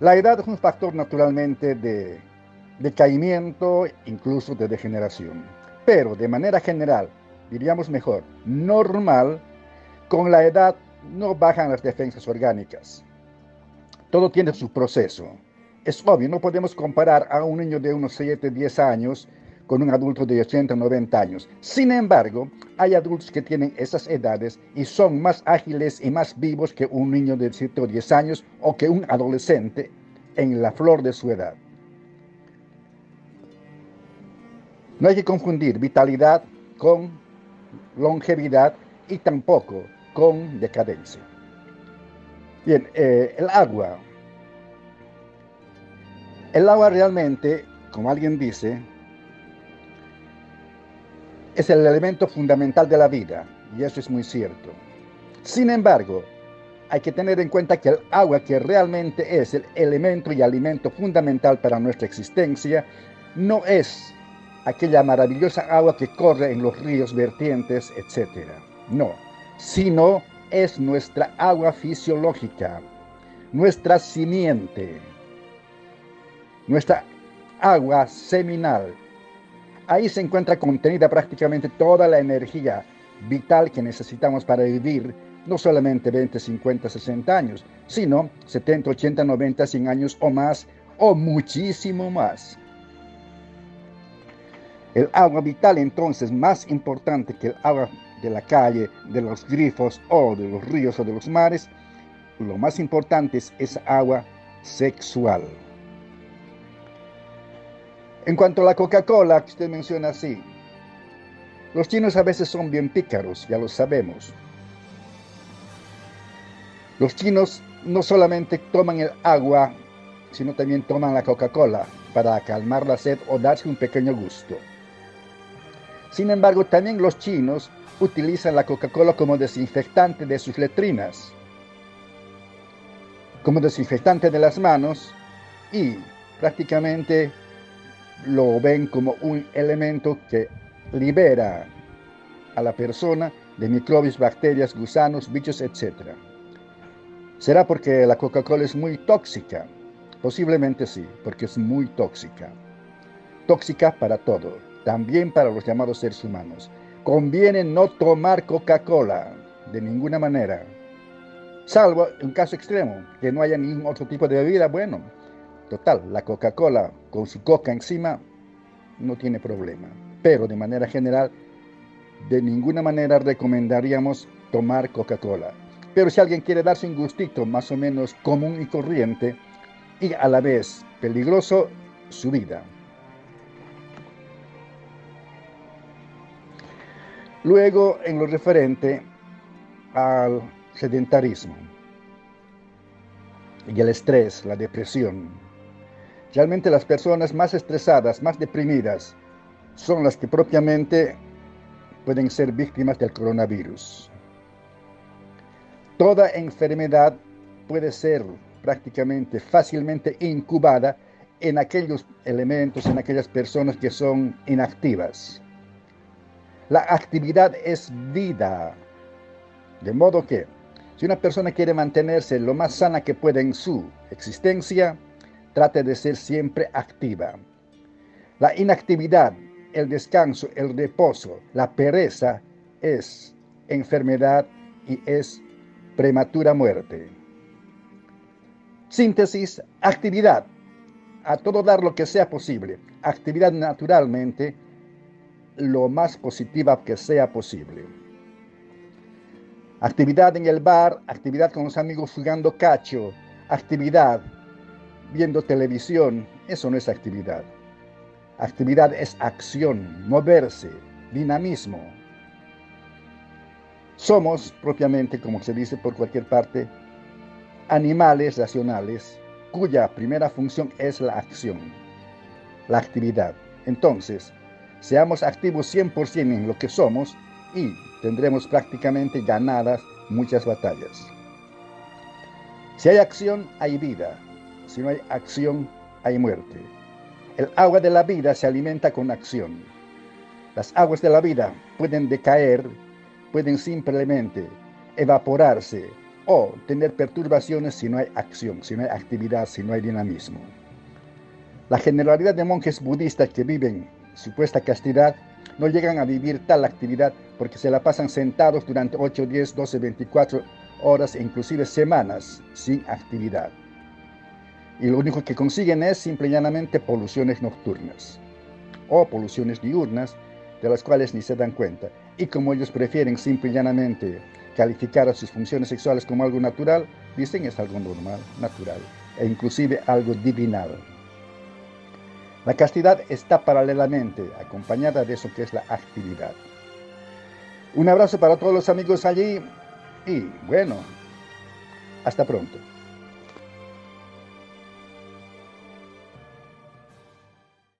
La edad es un factor naturalmente de decaimiento, incluso de degeneración. Pero de manera general, diríamos mejor, normal, con la edad no bajan las defensas orgánicas. Todo tiene su proceso. Es obvio, no podemos comparar a un niño de unos 7, 10 años con un adulto de 80, 90 años. Sin embargo, hay adultos que tienen esas edades y son más ágiles y más vivos que un niño de 7 o 10 años o que un adolescente en la flor de su edad. No hay que confundir vitalidad con longevidad y tampoco con decadencia. Bien, eh, el agua. El agua realmente, como alguien dice, es el elemento fundamental de la vida, y eso es muy cierto. Sin embargo, hay que tener en cuenta que el agua, que realmente es el elemento y alimento fundamental para nuestra existencia, no es aquella maravillosa agua que corre en los ríos, vertientes, etc. No, sino es nuestra agua fisiológica, nuestra simiente, nuestra agua seminal, Ahí se encuentra contenida prácticamente toda la energía vital que necesitamos para vivir no solamente 20, 50, 60 años, sino 70, 80, 90, 100 años o más, o muchísimo más. El agua vital entonces, más importante que el agua de la calle, de los grifos o de los ríos o de los mares, lo más importante es agua sexual. En cuanto a la Coca-Cola, que usted menciona así, los chinos a veces son bien pícaros, ya lo sabemos. Los chinos no solamente toman el agua, sino también toman la Coca-Cola para calmar la sed o darse un pequeño gusto. Sin embargo, también los chinos utilizan la Coca-Cola como desinfectante de sus letrinas, como desinfectante de las manos y prácticamente lo ven como un elemento que libera a la persona de microbios, bacterias, gusanos, bichos, etc. ¿Será porque la Coca-Cola es muy tóxica? Posiblemente sí, porque es muy tóxica. Tóxica para todo, también para los llamados seres humanos. Conviene no tomar Coca-Cola de ninguna manera. Salvo en caso extremo, que no haya ningún otro tipo de bebida, bueno, Total, la Coca-Cola con su coca encima no tiene problema. Pero de manera general, de ninguna manera recomendaríamos tomar Coca-Cola. Pero si alguien quiere darse un gustito más o menos común y corriente y a la vez peligroso, su vida. Luego, en lo referente al sedentarismo y el estrés, la depresión, Realmente las personas más estresadas, más deprimidas, son las que propiamente pueden ser víctimas del coronavirus. Toda enfermedad puede ser prácticamente fácilmente incubada en aquellos elementos, en aquellas personas que son inactivas. La actividad es vida. De modo que, si una persona quiere mantenerse lo más sana que puede en su existencia, trate de ser siempre activa. La inactividad, el descanso, el reposo, la pereza es enfermedad y es prematura muerte. Síntesis, actividad. A todo dar lo que sea posible. Actividad naturalmente lo más positiva que sea posible. Actividad en el bar, actividad con los amigos jugando cacho, actividad viendo televisión, eso no es actividad. Actividad es acción, moverse, dinamismo. Somos propiamente, como se dice por cualquier parte, animales racionales cuya primera función es la acción, la actividad. Entonces, seamos activos 100% en lo que somos y tendremos prácticamente ganadas muchas batallas. Si hay acción, hay vida. Si no hay acción, hay muerte. El agua de la vida se alimenta con acción. Las aguas de la vida pueden decaer, pueden simplemente evaporarse o tener perturbaciones si no hay acción, si no hay actividad, si no hay dinamismo. La generalidad de monjes budistas que viven supuesta castidad no llegan a vivir tal actividad porque se la pasan sentados durante 8, 10, 12, 24 horas e inclusive semanas sin actividad. Y lo único que consiguen es simple y llanamente poluciones nocturnas o poluciones diurnas de las cuales ni se dan cuenta. Y como ellos prefieren simple y llanamente calificar a sus funciones sexuales como algo natural, dicen es algo normal, natural e inclusive algo divinal. La castidad está paralelamente acompañada de eso que es la actividad. Un abrazo para todos los amigos allí y bueno, hasta pronto.